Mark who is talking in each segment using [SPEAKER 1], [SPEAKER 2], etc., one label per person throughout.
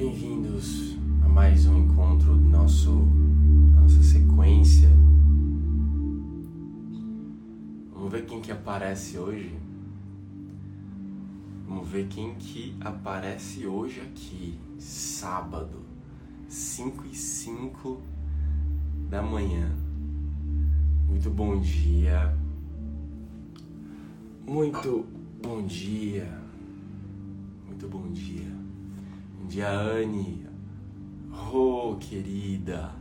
[SPEAKER 1] Bem-vindos a mais um encontro do nosso nossa sequência. Vamos ver quem que aparece hoje. Vamos ver quem que aparece hoje aqui, sábado, 5 e 5 da manhã. Muito bom dia. Muito bom dia. Muito bom dia. Bom dia, Anne. Oh, querida.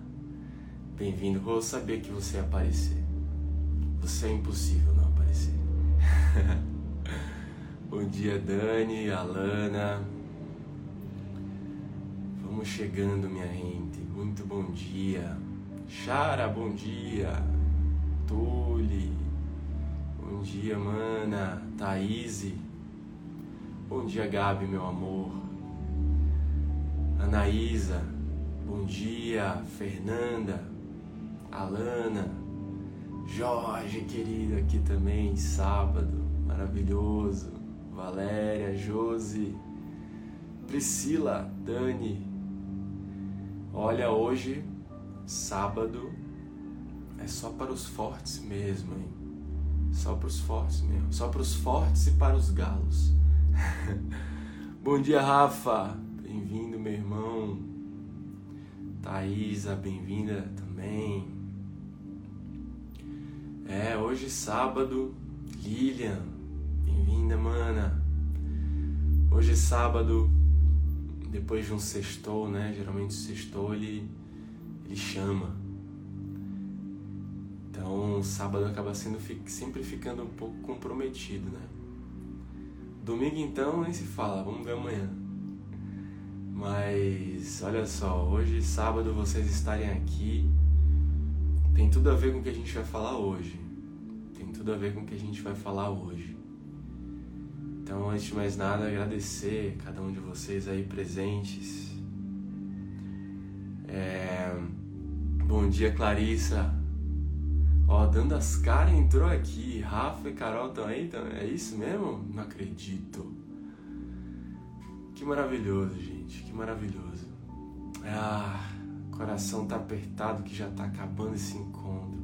[SPEAKER 1] Bem-vindo. Oh, sabia que você ia aparecer. Você é impossível não aparecer. bom dia, Dani, Alana. Vamos chegando, minha gente. Muito bom dia. Chara, bom dia. Tule. Bom dia, mana. Thaís. Bom dia, Gabi, meu amor. Anaísa. Bom dia, Fernanda. Alana. Jorge, querido, aqui também, sábado. Maravilhoso. Valéria, Josi. Priscila, Dani. Olha, hoje Sábado é só para os fortes mesmo, hein? Só para os fortes mesmo. Só para os fortes e para os galos. Bom dia, Rafa. Bem-vindo, meu irmão. Thaisa, bem-vinda também. É, hoje sábado. Lilian, bem-vinda, mana. Hoje sábado, depois de um sextou, né? Geralmente o sextou ele ele chama. Então, sábado acaba sendo sempre ficando um pouco comprometido, né? Domingo então nem se fala, vamos ver amanhã. Mas olha só, hoje sábado vocês estarem aqui tem tudo a ver com o que a gente vai falar hoje. Tem tudo a ver com o que a gente vai falar hoje. Então, antes de mais nada, agradecer cada um de vocês aí presentes. É... Bom dia, Clarissa. Ó, dando as caras entrou aqui. Rafa e Carol também, então, é isso mesmo? Não acredito. Que maravilhoso, gente. Que maravilhoso. Ah, coração tá apertado que já tá acabando esse encontro.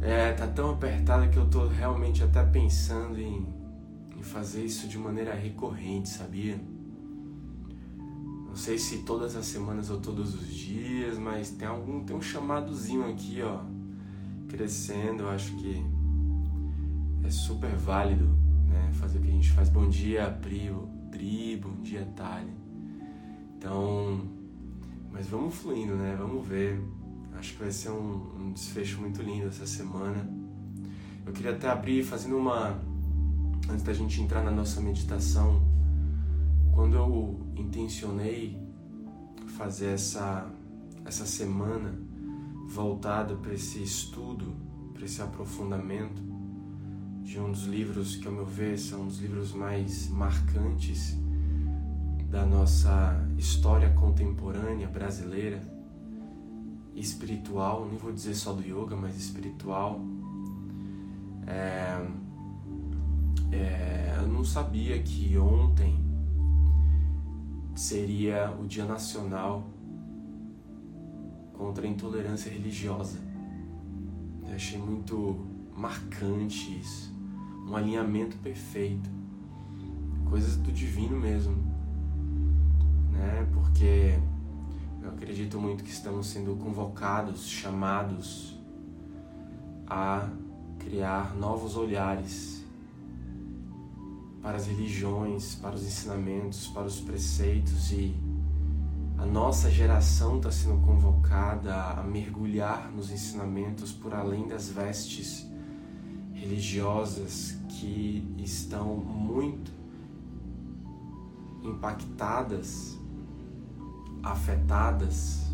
[SPEAKER 1] É, tá tão apertado que eu tô realmente até pensando em, em fazer isso de maneira recorrente, sabia? Não sei se todas as semanas ou todos os dias, mas tem algum tem um chamadozinho aqui, ó, crescendo. Eu acho que é super válido, né, fazer o que a gente faz. Bom dia, Pri, Pri, bom dia, Tali. Então, mas vamos fluindo, né? Vamos ver. Acho que vai ser um, um desfecho muito lindo essa semana. Eu queria até abrir fazendo uma antes da gente entrar na nossa meditação quando eu intencionei fazer essa, essa semana voltada para esse estudo, para esse aprofundamento de um dos livros que, ao meu ver, são um dos livros mais marcantes da nossa história contemporânea brasileira, espiritual, nem vou dizer só do yoga, mas espiritual. É, é, eu não sabia que ontem seria o Dia Nacional contra a Intolerância Religiosa. Eu achei muito marcante isso, um alinhamento perfeito, coisas do divino mesmo, né? Porque eu acredito muito que estamos sendo convocados, chamados a criar novos olhares para as religiões, para os ensinamentos, para os preceitos e a nossa geração está sendo convocada a mergulhar nos ensinamentos por além das vestes religiosas que estão muito impactadas, afetadas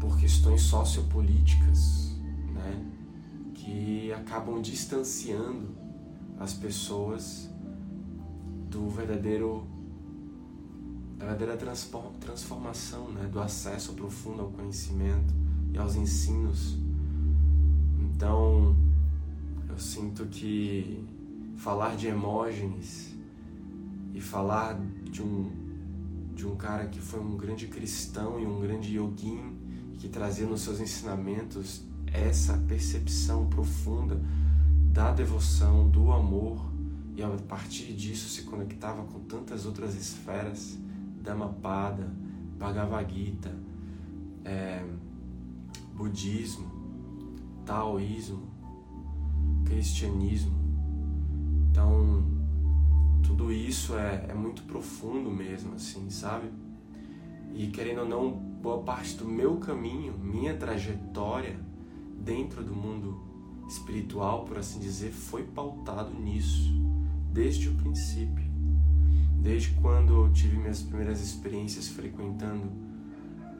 [SPEAKER 1] por questões sociopolíticas, né, que acabam distanciando as pessoas do verdadeiro da verdadeira transformação, né, do acesso profundo ao conhecimento e aos ensinos. Então, eu sinto que falar de Hermógenes e falar de um de um cara que foi um grande cristão e um grande yogin que trazia nos seus ensinamentos essa percepção profunda da devoção, do amor e a partir disso se conectava com tantas outras esferas, Dhammapada, Bhagavad Gita, é, budismo, taoísmo, cristianismo. Então, tudo isso é, é muito profundo mesmo, assim, sabe? E querendo ou não, boa parte do meu caminho, minha trajetória dentro do mundo espiritual, por assim dizer, foi pautado nisso, desde o princípio. Desde quando eu tive minhas primeiras experiências frequentando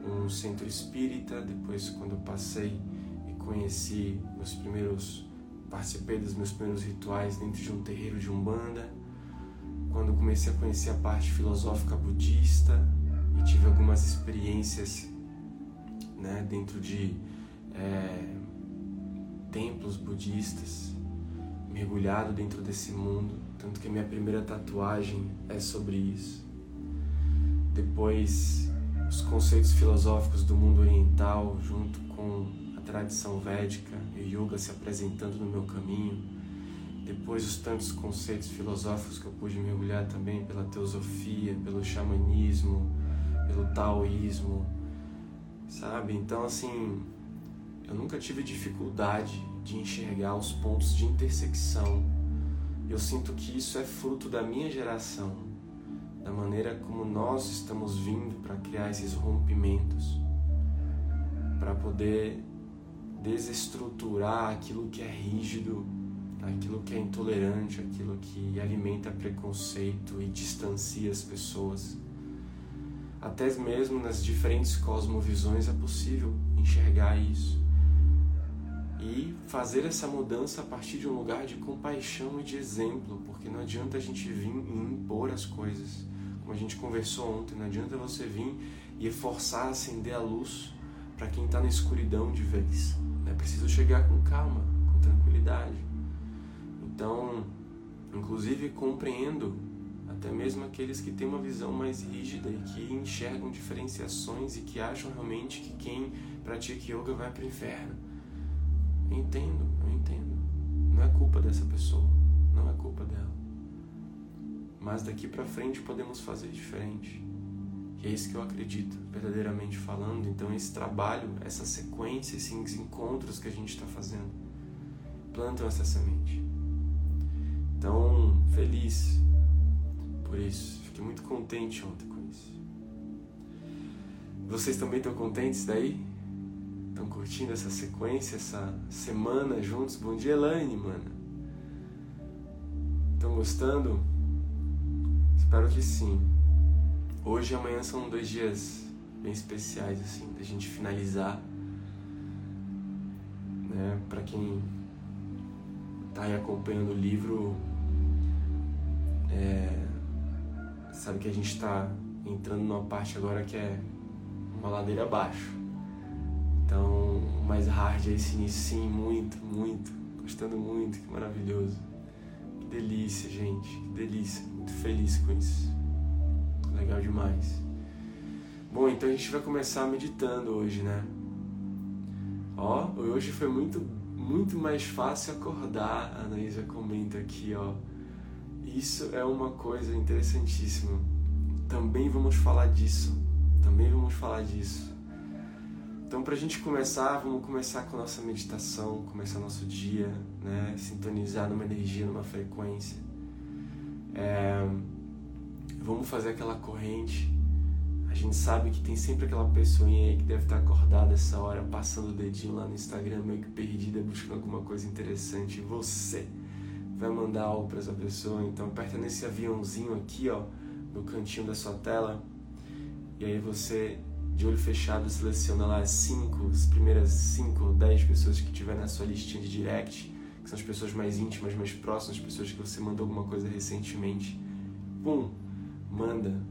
[SPEAKER 1] um centro espírita, depois quando eu passei e conheci meus primeiros participei dos meus primeiros rituais dentro de um terreiro de umbanda, quando comecei a conhecer a parte filosófica budista e tive algumas experiências né, dentro de é, templos budistas, mergulhado dentro desse mundo, tanto que a minha primeira tatuagem é sobre isso. Depois, os conceitos filosóficos do mundo oriental, junto com a tradição védica e o yoga se apresentando no meu caminho. Depois, os tantos conceitos filosóficos que eu pude mergulhar também pela teosofia, pelo xamanismo, pelo taoísmo, sabe? Então, assim, eu nunca tive dificuldade de enxergar os pontos de intersecção. Eu sinto que isso é fruto da minha geração, da maneira como nós estamos vindo para criar esses rompimentos, para poder desestruturar aquilo que é rígido, aquilo que é intolerante, aquilo que alimenta preconceito e distancia as pessoas. Até mesmo nas diferentes cosmovisões é possível enxergar isso e fazer essa mudança a partir de um lugar de compaixão e de exemplo, porque não adianta a gente vir e impor as coisas. Como a gente conversou ontem, não adianta você vir e forçar a acender a luz para quem está na escuridão de vez. É preciso chegar com calma, com tranquilidade. Então, inclusive compreendo até mesmo aqueles que têm uma visão mais rígida e que enxergam diferenciações e que acham realmente que quem pratica yoga vai para o inferno eu entendo, eu entendo. Não é culpa dessa pessoa, não é culpa dela. Mas daqui para frente podemos fazer diferente. E é isso que eu acredito, verdadeiramente falando. Então, esse trabalho, essa sequência, esses encontros que a gente está fazendo, plantam essa semente. Então, feliz por isso. Fiquei muito contente ontem com isso. Vocês também estão contentes daí? Estão curtindo essa sequência, essa semana juntos? Bom dia, Elaine, mano. Estão gostando? Espero que sim. Hoje e amanhã são dois dias bem especiais, assim, da gente finalizar. Né? Para quem tá aí acompanhando o livro, é, sabe que a gente está entrando numa parte agora que é uma ladeira abaixo. Então, mais hard é esse início, sim, muito, muito. Gostando muito, que maravilhoso. Que delícia, gente, que delícia. Muito feliz com isso. Legal demais. Bom, então a gente vai começar meditando hoje, né? Ó, hoje foi muito, muito mais fácil acordar. A Anaísa comenta aqui, ó. Isso é uma coisa interessantíssima. Também vamos falar disso. Também vamos falar disso. Então, para a gente começar, vamos começar com nossa meditação, começar nosso dia, né? Sintonizar numa energia, numa frequência. É... Vamos fazer aquela corrente. A gente sabe que tem sempre aquela pessoinha aí que deve estar acordada essa hora, passando o dedinho lá no Instagram, meio que perdida, buscando alguma coisa interessante. Você vai mandar algo para essa pessoa. Então, aperta nesse aviãozinho aqui, ó, no cantinho da sua tela. E aí você de olho fechado, seleciona lá as cinco, as primeiras 5 ou 10 pessoas que tiver na sua listinha de direct, que são as pessoas mais íntimas, mais próximas, as pessoas que você mandou alguma coisa recentemente. Pum, manda,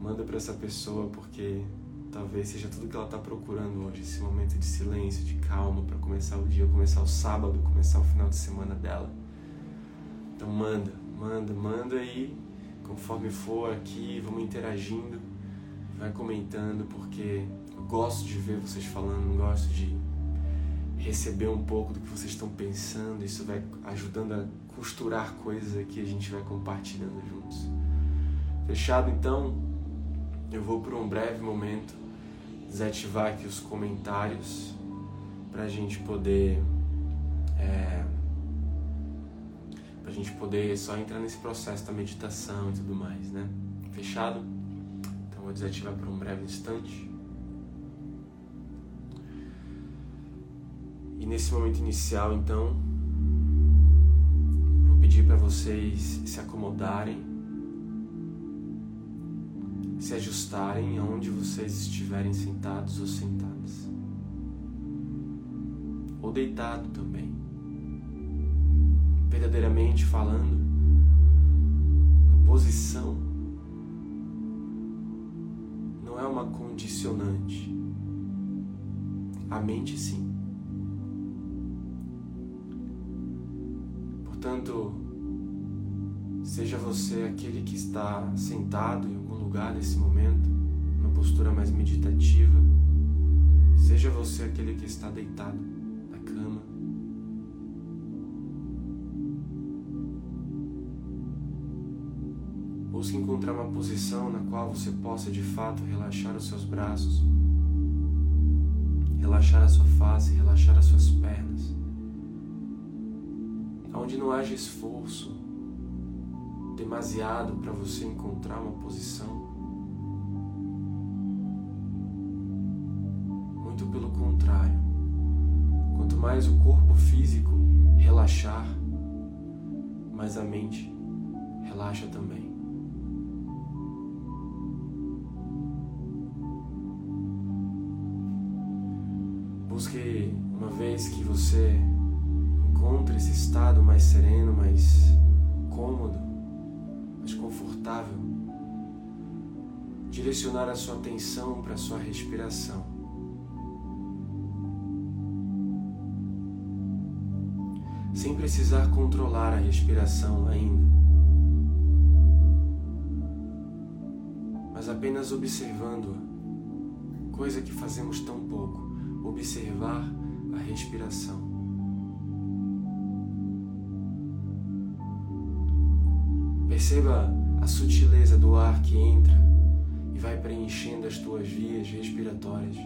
[SPEAKER 1] manda para essa pessoa porque talvez seja tudo que ela está procurando hoje, esse momento de silêncio, de calma para começar o dia, começar o sábado, começar o final de semana dela. Então manda, manda, manda e conforme for aqui, vamos interagindo vai comentando, porque eu gosto de ver vocês falando, gosto de receber um pouco do que vocês estão pensando. Isso vai ajudando a costurar coisas aqui, a gente vai compartilhando juntos. Fechado então? Eu vou por um breve momento desativar aqui os comentários para a gente poder é, a gente poder só entrar nesse processo da meditação e tudo mais, né? Fechado? Então vou desativar por um breve instante. E nesse momento inicial, então, vou pedir para vocês se acomodarem, se ajustarem aonde vocês estiverem sentados ou sentadas, ou deitado também. Verdadeiramente falando, a posição não é uma condicionante. A mente sim. Portanto, seja você aquele que está sentado em algum lugar nesse momento, numa postura mais meditativa, seja você aquele que está deitado Busque encontrar uma posição na qual você possa de fato relaxar os seus braços, relaxar a sua face, relaxar as suas pernas onde não haja esforço demasiado para você encontrar uma posição. Muito pelo contrário, quanto mais o corpo físico relaxar, mais a mente relaxa também. Busque uma vez que você encontre esse estado mais sereno, mais cômodo, mais confortável. Direcionar a sua atenção para a sua respiração. Sem precisar controlar a respiração ainda. Mas apenas observando-a, coisa que fazemos tão pouco, observar a respiração. Perceba a sutileza do ar que entra e vai preenchendo as tuas vias respiratórias.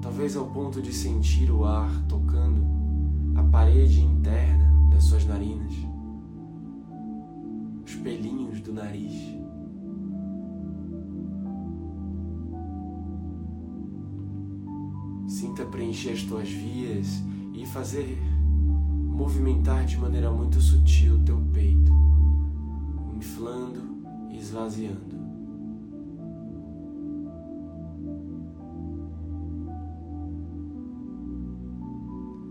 [SPEAKER 1] Talvez ao ponto de sentir o ar tocando a parede interna das suas narinas, os pelinhos do nariz. Sinta preencher as tuas vias e fazer movimentar de maneira muito sutil o teu peito, inflando e esvaziando.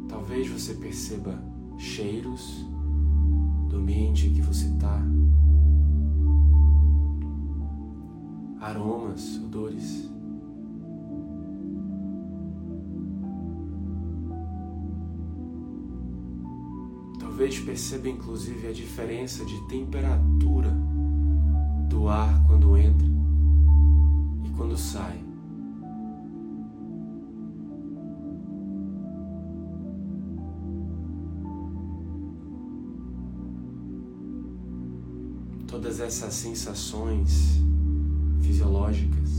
[SPEAKER 1] Talvez você perceba cheiros do ambiente que você está, aromas, odores. Talvez perceba inclusive a diferença de temperatura do ar quando entra e quando sai. Todas essas sensações fisiológicas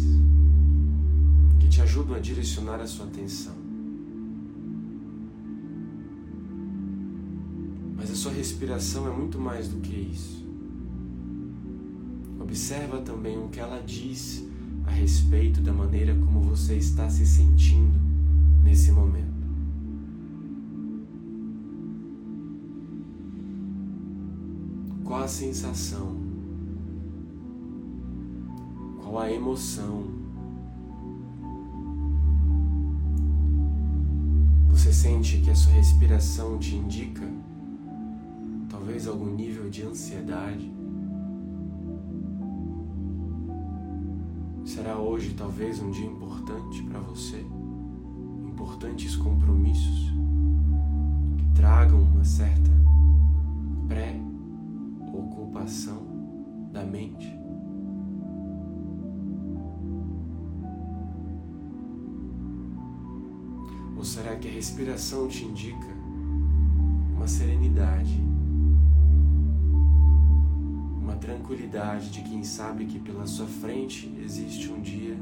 [SPEAKER 1] que te ajudam a direcionar a sua atenção. Sua respiração é muito mais do que isso. Observa também o que ela diz a respeito da maneira como você está se sentindo nesse momento. Qual a sensação? Qual a emoção? Você sente que a sua respiração te indica talvez algum nível de ansiedade. Será hoje talvez um dia importante para você? Importantes compromissos que tragam uma certa pré-ocupação mente? Ou será que a respiração te indica uma serenidade, tranquilidade de quem sabe que pela sua frente existe um dia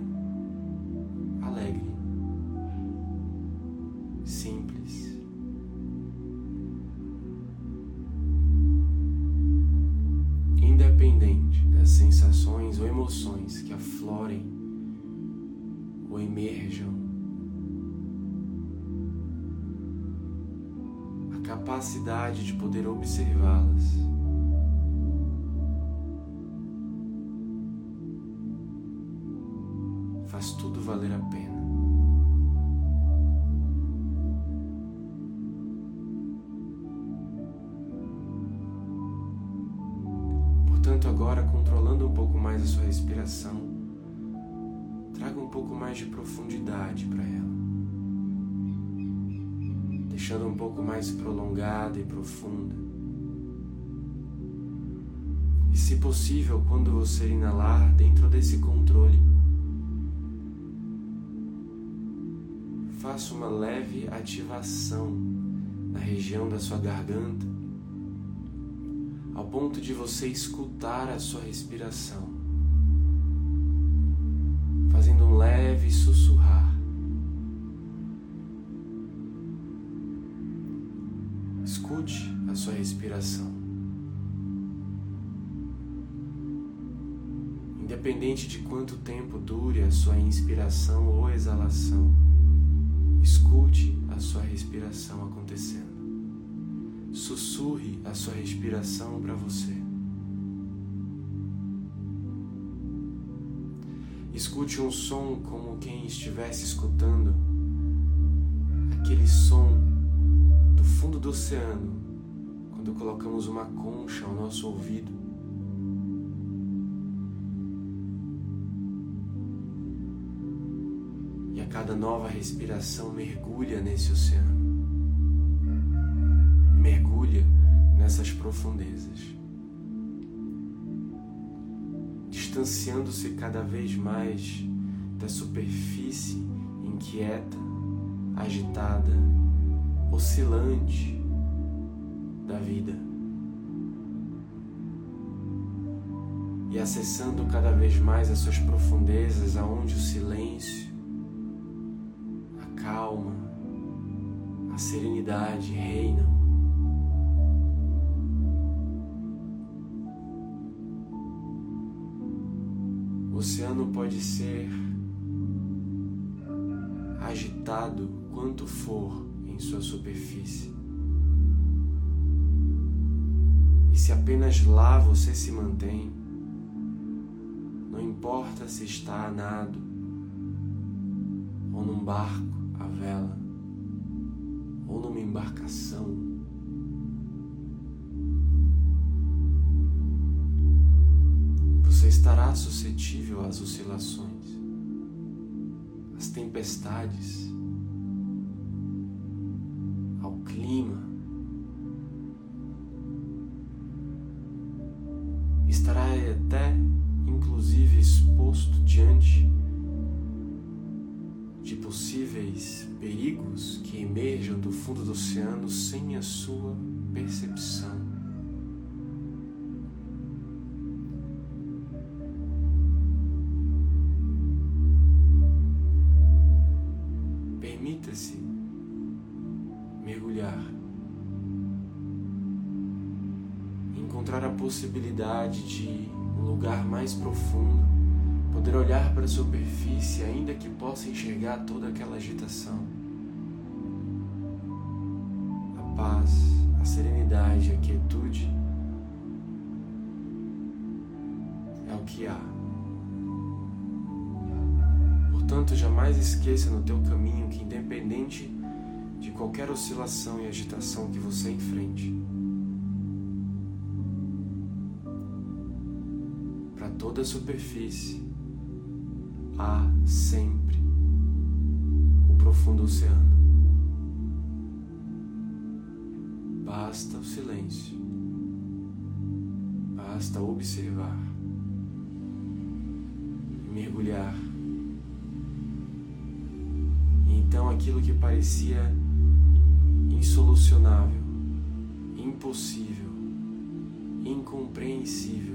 [SPEAKER 1] se possível, quando você inalar, dentro desse controle, faça uma leve ativação na região da sua garganta, ao ponto de você escutar a sua respiração, fazendo um leve sussurrar. Escute a sua respiração. Independente de quanto tempo dure a sua inspiração ou exalação, Escute a sua respiração acontecendo. Sussurre a sua respiração para você. Escute um som como quem estivesse escutando aquele som do fundo do oceano quando colocamos uma concha ao nosso ouvido cada nova respiração mergulha nesse oceano, mergulha nessas profundezas, distanciando-se cada vez mais da superfície inquieta, agitada, oscilante da vida. E acessando cada vez mais as suas profundezas, aonde o silêncio serenidade reinam. O oceano pode ser agitado quanto for em sua superfície. E se apenas lá você se mantém, não importa se está a nado ou num barco, a vela ou numa embarcação. Você estará suscetível às oscilações, às tempestades, ao clima. Estará até, inclusive, exposto diante possíveis perigos que emerjam do fundo do oceano sem a sua percepção. Permita-se mergulhar, encontrar a possibilidade de um lugar mais profundo poder olhar para a superfície, ainda que possa enxergar toda aquela agitação. A paz, a serenidade, a quietude é o que há. Portanto, jamais esqueça no teu caminho que independente de qualquer oscilação e agitação que você enfrente, para toda a superfície há sempre o profundo oceano. Basta o silêncio, basta observar. mergulhar. Então aquilo que parecia insolucionável, impossível, incompreensível,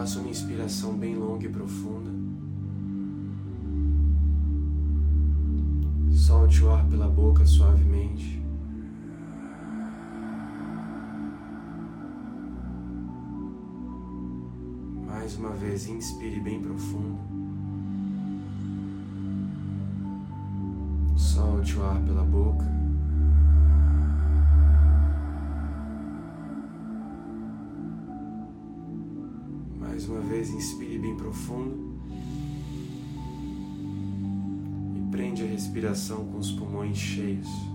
[SPEAKER 1] Faça uma inspiração bem longa e profunda. Solte o ar pela boca suavemente. Mais uma vez, inspire bem profundo. Solte o ar pela boca. Vez, inspire bem profundo. E prende a respiração com os pulmões cheios.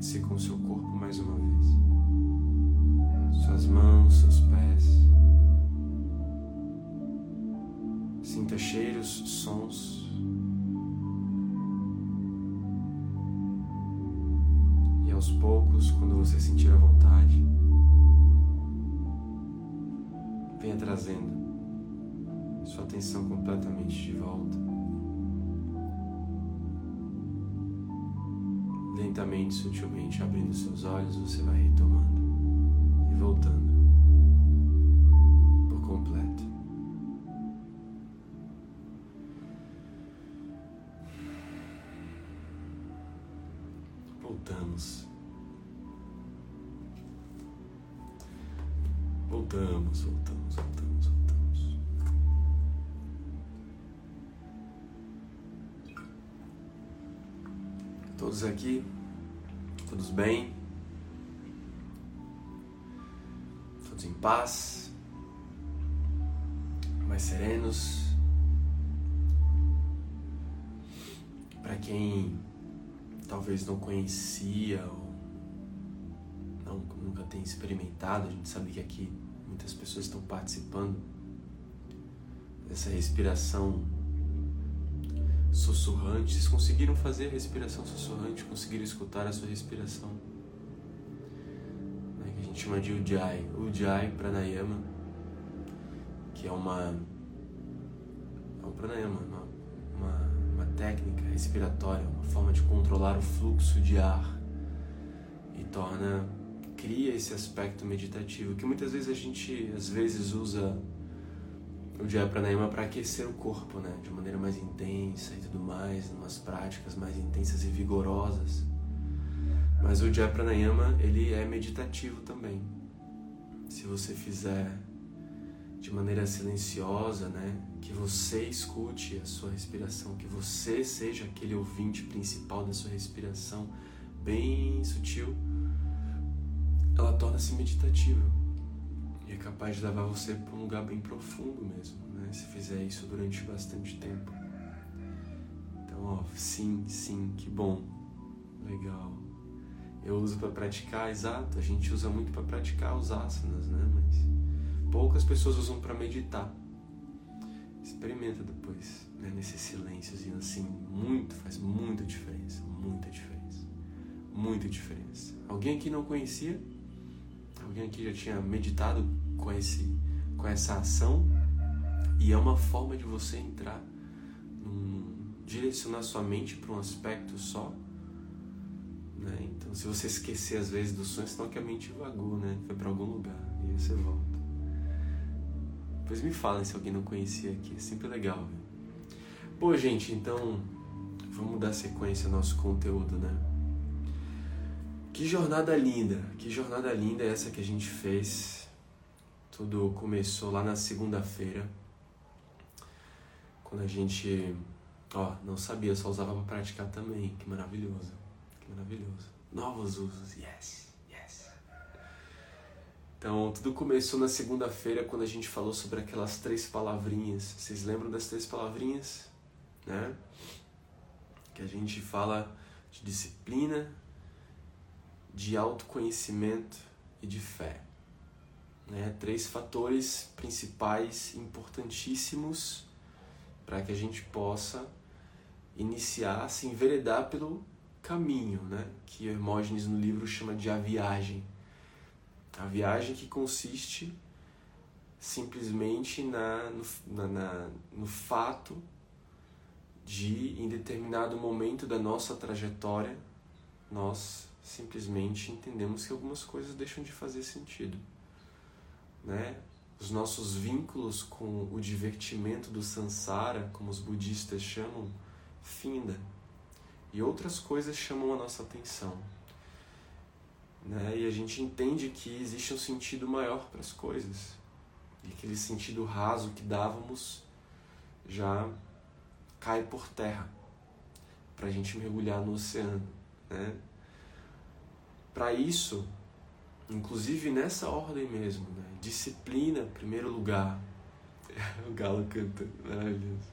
[SPEAKER 1] Conecte-se com seu corpo mais uma vez. Suas mãos, seus pés. Sinta cheiros, sons. E aos poucos, quando você sentir a vontade, venha trazendo sua atenção completamente de volta. Lentamente, sutilmente abrindo seus olhos, você vai retomando e voltando por completo. Voltamos. Voltamos, voltamos, voltamos, voltamos. Todos aqui Todos bem? Todos em paz? Mais serenos? Para quem talvez não conhecia ou não, nunca tem experimentado, a gente sabe que aqui muitas pessoas estão participando dessa respiração sussurrante. Vocês conseguiram fazer a respiração sussurrante? Conseguiram escutar a sua respiração? Né, que a gente chama de Ujjayi. Ujjayi Pranayama, que é uma. É um pranayama, uma, uma, uma técnica respiratória, uma forma de controlar o fluxo de ar e torna. cria esse aspecto meditativo que muitas vezes a gente às vezes usa o Jaya Pranayama para aquecer o corpo, né? De maneira mais intensa e tudo mais, umas práticas mais intensas e vigorosas. Mas o Jaya Pranayama, ele é meditativo também. Se você fizer de maneira silenciosa, né? Que você escute a sua respiração, que você seja aquele ouvinte principal da sua respiração, bem sutil, ela torna-se meditativa capaz de levar você para um lugar bem profundo mesmo, né? Se fizer isso durante bastante tempo. Então, ó, sim, sim, que bom, legal. Eu uso para praticar, exato. A gente usa muito para praticar os asanas, né? Mas poucas pessoas usam para meditar. Experimenta depois, né? Nesse silênciozinho assim, muito, faz muita diferença, muita diferença, muita diferença. Alguém aqui não conhecia? Alguém aqui já tinha meditado com, esse, com essa ação? E é uma forma de você entrar, num, direcionar sua mente para um aspecto só. Né? Então, se você esquecer às vezes do sonho, senão que a mente vagou, né? Foi para algum lugar e aí você volta. Depois me falem se alguém não conhecia aqui, é sempre legal. Viu? Pô, gente, então vamos dar sequência ao nosso conteúdo, né? Que jornada linda, que jornada linda essa que a gente fez. Tudo começou lá na segunda-feira, quando a gente, ó, não sabia, só usava para praticar também. Que maravilhoso, que maravilhoso. Novos usos, yes, yes. Então, tudo começou na segunda-feira quando a gente falou sobre aquelas três palavrinhas. Vocês lembram das três palavrinhas? Né? Que a gente fala de disciplina, de autoconhecimento e de fé. Né? Três fatores principais importantíssimos para que a gente possa iniciar, se enveredar pelo caminho, né? que Hermógenes no livro chama de a viagem. A viagem que consiste simplesmente na, no, na, na, no fato de, em determinado momento da nossa trajetória, nós simplesmente entendemos que algumas coisas deixam de fazer sentido. Né? Os nossos vínculos com o divertimento do sansara, como os budistas chamam, finda. E outras coisas chamam a nossa atenção. Né? E a gente entende que existe um sentido maior para as coisas. E aquele sentido raso que dávamos já cai por terra para a gente mergulhar no oceano. Né? Para isso, inclusive nessa ordem mesmo, né? disciplina, primeiro lugar. o galo canta, maravilhoso.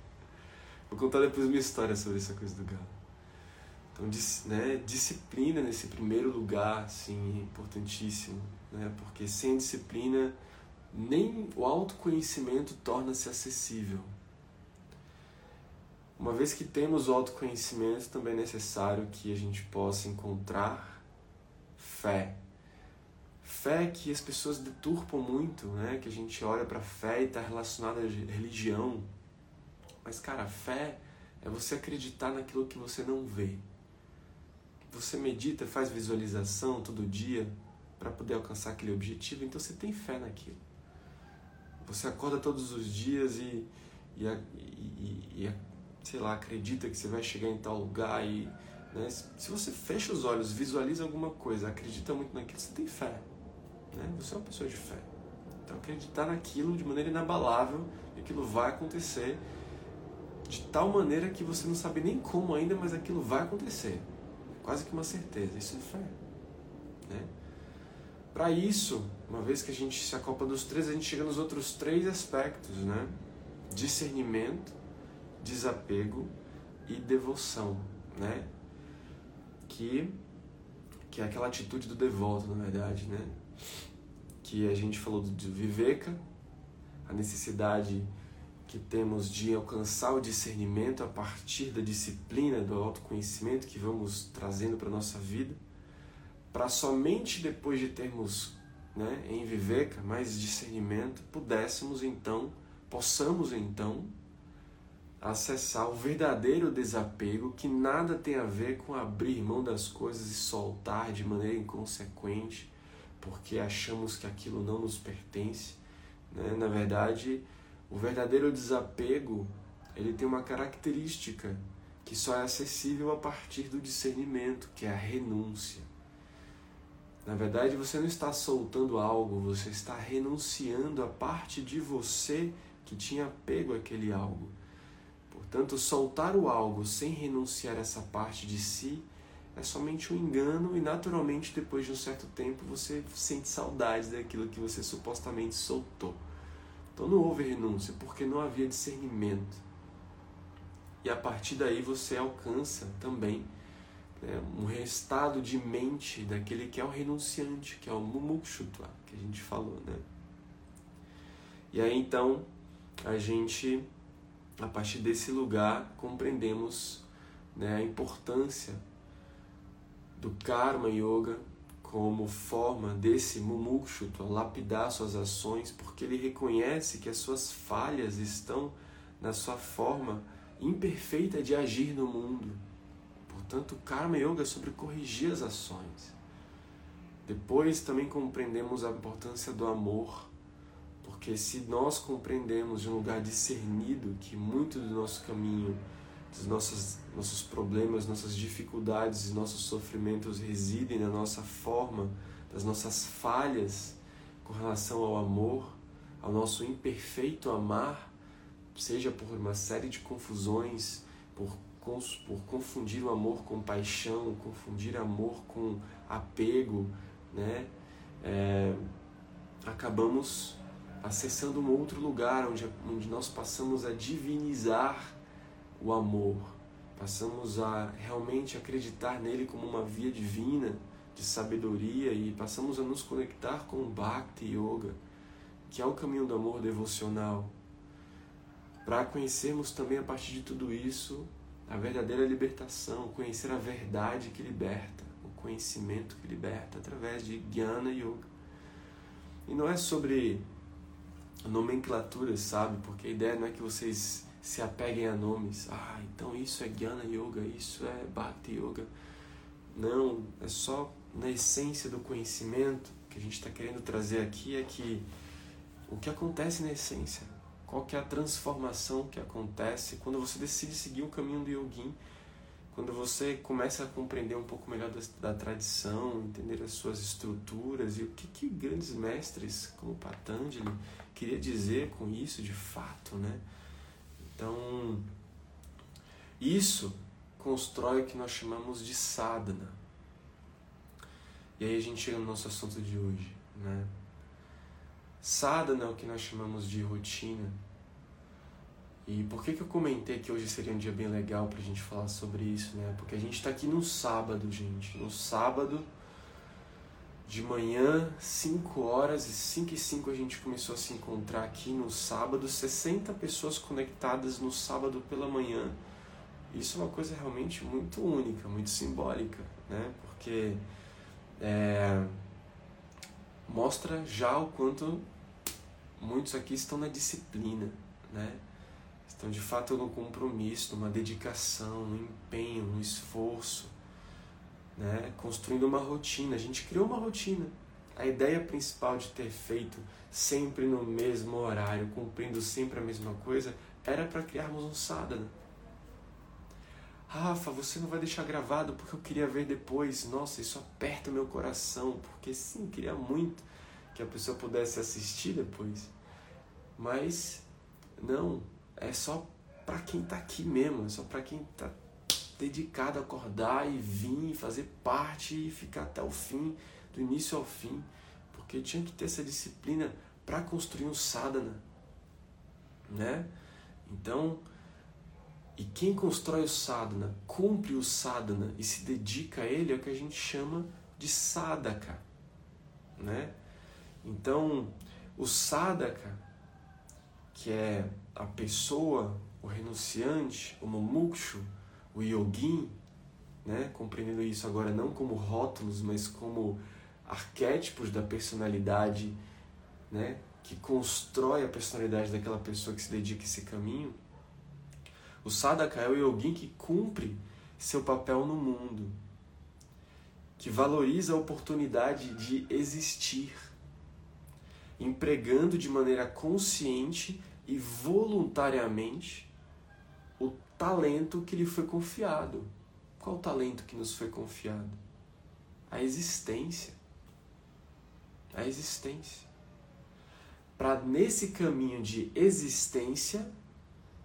[SPEAKER 1] Vou contar depois uma história sobre essa coisa do galo. Então, né, disciplina nesse primeiro lugar, assim, importantíssimo, né? Porque sem disciplina, nem o autoconhecimento torna-se acessível. Uma vez que temos o autoconhecimento, também é necessário que a gente possa encontrar fé. Fé que as pessoas deturpam muito, né? Que a gente olha para fé e está relacionada à religião. Mas, cara, fé é você acreditar naquilo que você não vê. Você medita, faz visualização todo dia para poder alcançar aquele objetivo, então você tem fé naquilo. Você acorda todos os dias e, e, e, e sei lá, acredita que você vai chegar em tal lugar e né? Se você fecha os olhos, visualiza alguma coisa, acredita muito naquilo, você tem fé. Né? Você é uma pessoa de fé. Então acreditar naquilo de maneira inabalável, aquilo vai acontecer de tal maneira que você não sabe nem como ainda, mas aquilo vai acontecer. Quase que uma certeza. Isso é fé. Né? Para isso, uma vez que a gente se acopla dos três, a gente chega nos outros três aspectos, né? Discernimento, desapego e devoção, né? Que, que é aquela atitude do devoto, na verdade, né? Que a gente falou do Viveka, a necessidade que temos de alcançar o discernimento a partir da disciplina, do autoconhecimento que vamos trazendo para a nossa vida, para somente depois de termos né, em Viveka mais discernimento, pudéssemos então, possamos então acessar o verdadeiro desapego que nada tem a ver com abrir mão das coisas e soltar de maneira inconsequente porque achamos que aquilo não nos pertence. Né? Na verdade, o verdadeiro desapego ele tem uma característica que só é acessível a partir do discernimento, que é a renúncia. Na verdade, você não está soltando algo, você está renunciando a parte de você que tinha apego àquele algo. Portanto, soltar o algo sem renunciar essa parte de si é somente um engano e naturalmente depois de um certo tempo você sente saudades daquilo que você supostamente soltou. Então não houve renúncia porque não havia discernimento. E a partir daí você alcança também né, um estado de mente daquele que é o renunciante, que é o mumukshutva, que a gente falou, né? E aí então a gente a partir desse lugar, compreendemos né, a importância do Karma Yoga como forma desse Mumukshuta lapidar suas ações, porque ele reconhece que as suas falhas estão na sua forma imperfeita de agir no mundo. Portanto, Karma Yoga é sobre corrigir as ações. Depois também compreendemos a importância do amor porque se nós compreendemos de um lugar discernido que muito do nosso caminho dos nossos, nossos problemas, nossas dificuldades e nossos sofrimentos residem na nossa forma, das nossas falhas com relação ao amor, ao nosso imperfeito amar, seja por uma série de confusões, por, por confundir o amor com paixão, confundir amor com apego, né? É, acabamos acessando um outro lugar onde, onde nós passamos a divinizar o amor, passamos a realmente acreditar nele como uma via divina de sabedoria e passamos a nos conectar com o Bhakti Yoga, que é o caminho do amor devocional, para conhecermos também a partir de tudo isso a verdadeira libertação, conhecer a verdade que liberta, o conhecimento que liberta através de Jnana Yoga. E não é sobre nomenclaturas, sabe? Porque a ideia não é que vocês se apeguem a nomes. Ah, então isso é Jnana Yoga, isso é Bhakti Yoga. Não, é só na essência do conhecimento que a gente está querendo trazer aqui é que o que acontece na essência, qual que é a transformação que acontece quando você decide seguir o caminho do yogin, quando você começa a compreender um pouco melhor da, da tradição, entender as suas estruturas e o que, que grandes mestres como Patanjali queria dizer com isso de fato, né? Então, isso constrói o que nós chamamos de sadhana. E aí a gente chega no nosso assunto de hoje, né? Sadhana é o que nós chamamos de rotina. E por que, que eu comentei que hoje seria um dia bem legal pra gente falar sobre isso, né? Porque a gente tá aqui no sábado, gente. No sábado, de manhã, 5 horas e 5 e 5 a gente começou a se encontrar aqui no sábado, 60 pessoas conectadas no sábado pela manhã. Isso é uma coisa realmente muito única, muito simbólica, né? Porque é, mostra já o quanto muitos aqui estão na disciplina, né? Estão de fato no compromisso, numa dedicação, no empenho, no esforço né? construindo uma rotina. A gente criou uma rotina. A ideia principal de ter feito sempre no mesmo horário, cumprindo sempre a mesma coisa, era para criarmos um sadhana. Rafa, você não vai deixar gravado porque eu queria ver depois. Nossa, isso aperta o meu coração, porque sim, queria muito que a pessoa pudesse assistir depois. Mas não, é só para quem está aqui mesmo, é só para quem está dedicado a acordar e vir, fazer parte e ficar até o fim, do início ao fim, porque tinha que ter essa disciplina para construir um sadhana, né? Então, e quem constrói o sadhana, cumpre o sadhana e se dedica a ele é o que a gente chama de sadhaka, né? Então, o sadhaka, que é a pessoa, o renunciante, o mumukshu, o yogin, né, compreendendo isso agora não como rótulos, mas como arquétipos da personalidade, né, que constrói a personalidade daquela pessoa que se dedica a esse caminho. O sadhaka é o yogin que cumpre seu papel no mundo, que valoriza a oportunidade de existir, empregando de maneira consciente e voluntariamente talento que lhe foi confiado. Qual o talento que nos foi confiado? A existência. A existência. Para nesse caminho de existência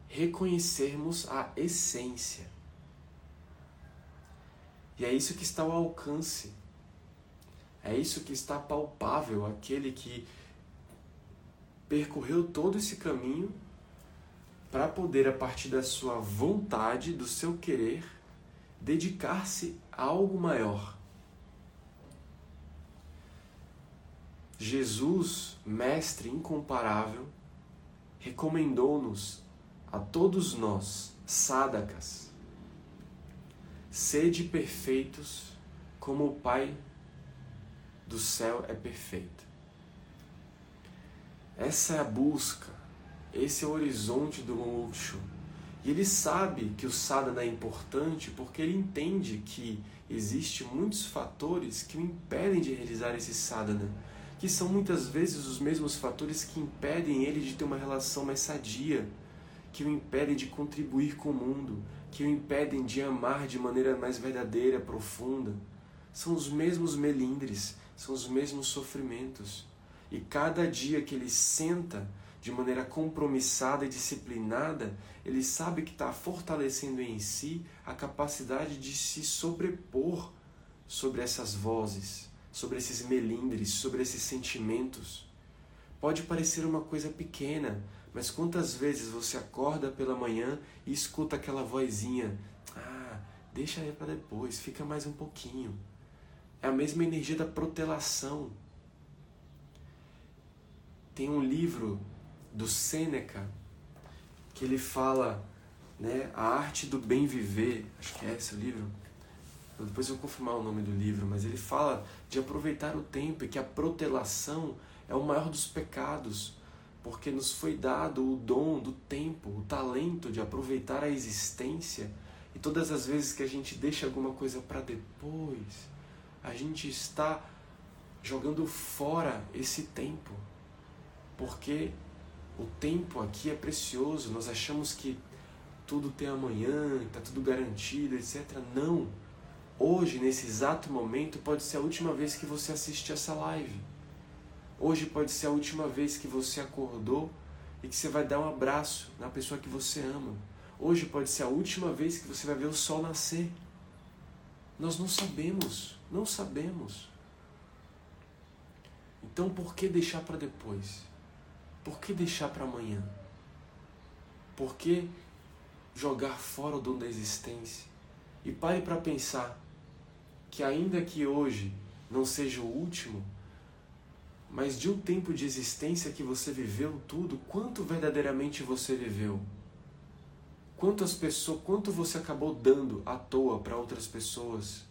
[SPEAKER 1] reconhecermos a essência. E é isso que está ao alcance. É isso que está palpável, aquele que percorreu todo esse caminho para poder, a partir da sua vontade, do seu querer, dedicar-se a algo maior. Jesus, Mestre incomparável, recomendou-nos a todos nós, sádakas, sede perfeitos como o Pai do céu é perfeito. Essa é a busca esse é o horizonte do moksha. E ele sabe que o sadhana é importante porque ele entende que existem muitos fatores que o impedem de realizar esse sadhana, que são muitas vezes os mesmos fatores que impedem ele de ter uma relação mais sadia, que o impedem de contribuir com o mundo, que o impedem de amar de maneira mais verdadeira, profunda. São os mesmos melindres, são os mesmos sofrimentos. E cada dia que ele senta de maneira compromissada e disciplinada, ele sabe que está fortalecendo em si a capacidade de se sobrepor sobre essas vozes, sobre esses melindres, sobre esses sentimentos. Pode parecer uma coisa pequena, mas quantas vezes você acorda pela manhã e escuta aquela vozinha: Ah, deixa aí para depois, fica mais um pouquinho. É a mesma energia da protelação. Tem um livro do Sêneca que ele fala, né, a arte do bem viver. Acho que é esse o livro. Depois eu vou confirmar o nome do livro, mas ele fala de aproveitar o tempo e que a protelação é o maior dos pecados porque nos foi dado o dom do tempo, o talento de aproveitar a existência. E todas as vezes que a gente deixa alguma coisa para depois, a gente está jogando fora esse tempo. Porque o tempo aqui é precioso, nós achamos que tudo tem amanhã, está tudo garantido, etc. Não. Hoje, nesse exato momento, pode ser a última vez que você assiste essa live Hoje pode ser a última vez que você acordou e que você vai dar um abraço na pessoa que você ama. Hoje pode ser a última vez que você vai ver o sol nascer. Nós não sabemos, não sabemos. Então por que deixar para depois? Por que deixar para amanhã? Por que jogar fora o dom da existência? E pare para pensar que ainda que hoje não seja o último, mas de um tempo de existência que você viveu tudo, quanto verdadeiramente você viveu? Quantas pessoas, quanto você acabou dando à toa para outras pessoas?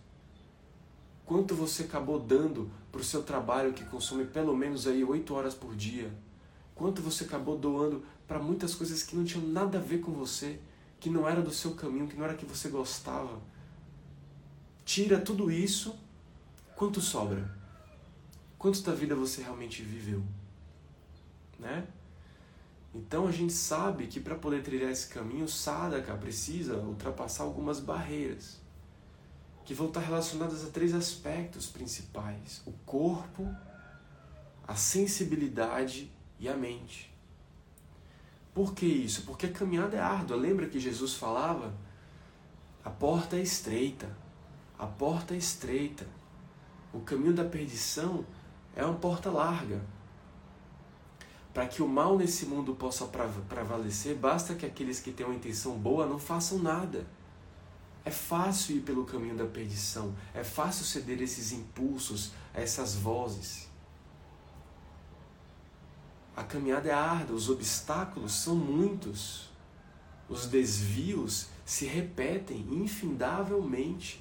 [SPEAKER 1] Quanto você acabou dando para o seu trabalho que consome pelo menos aí oito horas por dia? Quanto você acabou doando para muitas coisas que não tinham nada a ver com você, que não era do seu caminho, que não era que você gostava? Tira tudo isso, quanto sobra? Quanto da vida você realmente viveu? Né? Então a gente sabe que para poder trilhar esse caminho, Sadaka precisa ultrapassar algumas barreiras que vão estar relacionadas a três aspectos principais: o corpo, a sensibilidade e a mente. Por que isso? Porque a caminhada é árdua. Lembra que Jesus falava? A porta é estreita. A porta é estreita. O caminho da perdição é uma porta larga. Para que o mal nesse mundo possa prevalecer, basta que aqueles que têm uma intenção boa não façam nada. É fácil ir pelo caminho da perdição, é fácil ceder esses impulsos, a essas vozes. A caminhada é árdua, os obstáculos são muitos, os desvios se repetem infindavelmente.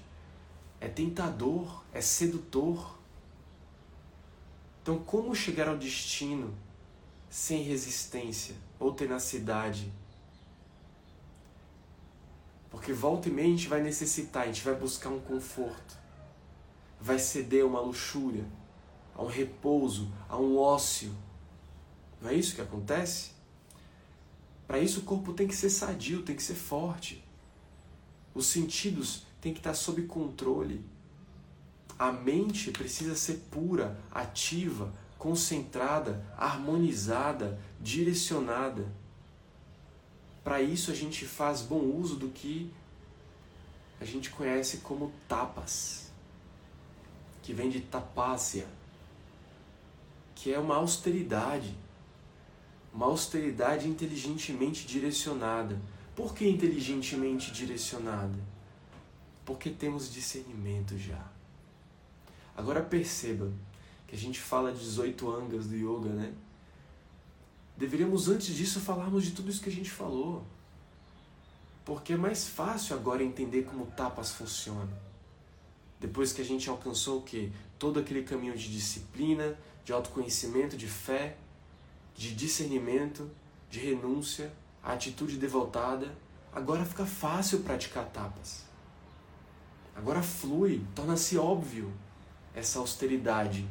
[SPEAKER 1] É tentador, é sedutor. Então, como chegar ao destino sem resistência ou tenacidade? Porque volta e meia a gente vai necessitar, a gente vai buscar um conforto, vai ceder a uma luxúria, a um repouso, a um ócio. Não é isso que acontece? Para isso o corpo tem que ser sadio, tem que ser forte. Os sentidos têm que estar sob controle. A mente precisa ser pura, ativa, concentrada, harmonizada, direcionada. Para isso a gente faz bom uso do que a gente conhece como tapas, que vem de tapácia, que é uma austeridade, uma austeridade inteligentemente direcionada. Por que inteligentemente direcionada? Porque temos discernimento já. Agora perceba que a gente fala de 18 angas do yoga, né? Deveríamos antes disso falarmos de tudo isso que a gente falou. Porque é mais fácil agora entender como tapas funciona. Depois que a gente alcançou o quê? Todo aquele caminho de disciplina, de autoconhecimento, de fé, de discernimento, de renúncia, a atitude devotada, agora fica fácil praticar tapas. Agora flui, torna-se óbvio essa austeridade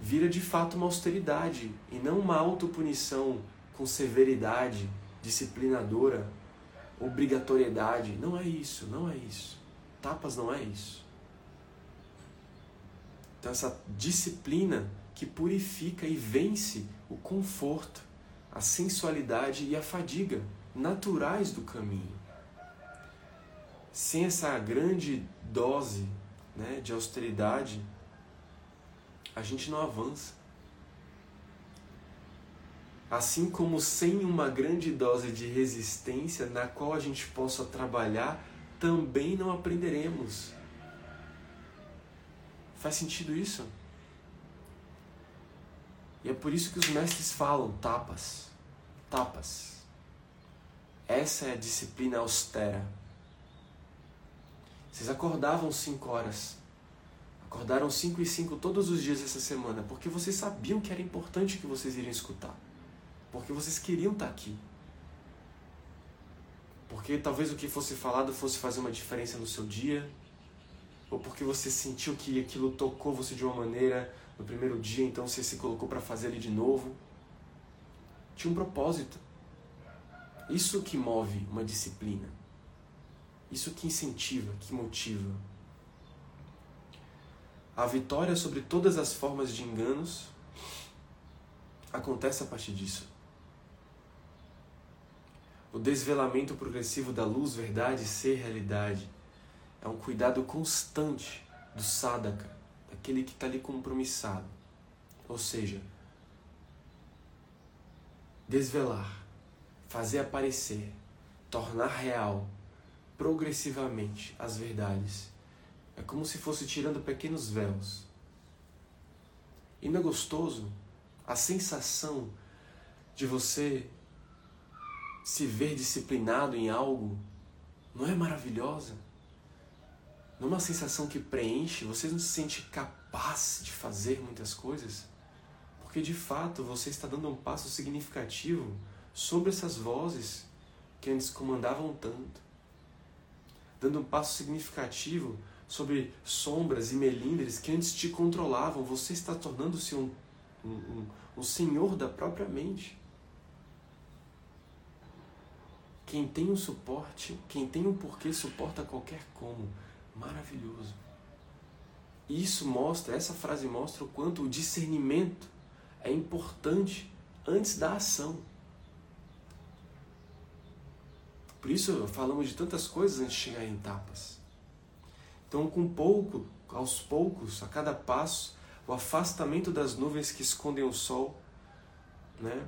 [SPEAKER 1] vira de fato uma austeridade e não uma autopunição com severidade disciplinadora, obrigatoriedade. Não é isso, não é isso. Tapas não é isso. Então, essa disciplina que purifica e vence o conforto, a sensualidade e a fadiga naturais do caminho. Sem essa grande dose né, de austeridade, a gente não avança. Assim como sem uma grande dose de resistência na qual a gente possa trabalhar, também não aprenderemos. Faz sentido isso? E é por isso que os mestres falam tapas, tapas. Essa é a disciplina austera. Vocês acordavam cinco horas. Acordaram cinco e cinco todos os dias essa semana, porque vocês sabiam que era importante que vocês iriam escutar. Porque vocês queriam estar aqui. Porque talvez o que fosse falado fosse fazer uma diferença no seu dia, ou porque você sentiu que aquilo tocou você de uma maneira no primeiro dia, então você se colocou para fazer ele de novo. Tinha um propósito. Isso que move uma disciplina. Isso que incentiva, que motiva. A vitória sobre todas as formas de enganos acontece a partir disso. O desvelamento progressivo da luz, verdade, ser realidade é um cuidado constante do sadhaka, daquele que está ali compromissado. Ou seja, desvelar, fazer aparecer, tornar real progressivamente as verdades. É como se fosse tirando pequenos véus. E não é gostoso a sensação de você se ver disciplinado em algo? Não é maravilhosa? Não é uma sensação que preenche? Você não se sente capaz de fazer muitas coisas? Porque de fato você está dando um passo significativo sobre essas vozes que antes comandavam tanto. Dando um passo significativo sobre sombras e melindres que antes te controlavam. Você está tornando-se um, um, um, um senhor da própria mente. Quem tem um suporte, quem tem um porquê, suporta qualquer como. Maravilhoso. Isso mostra, essa frase mostra o quanto o discernimento é importante antes da ação. Por isso falamos de tantas coisas antes de chegar em etapas. Então, com pouco, aos poucos, a cada passo, o afastamento das nuvens que escondem o sol, né,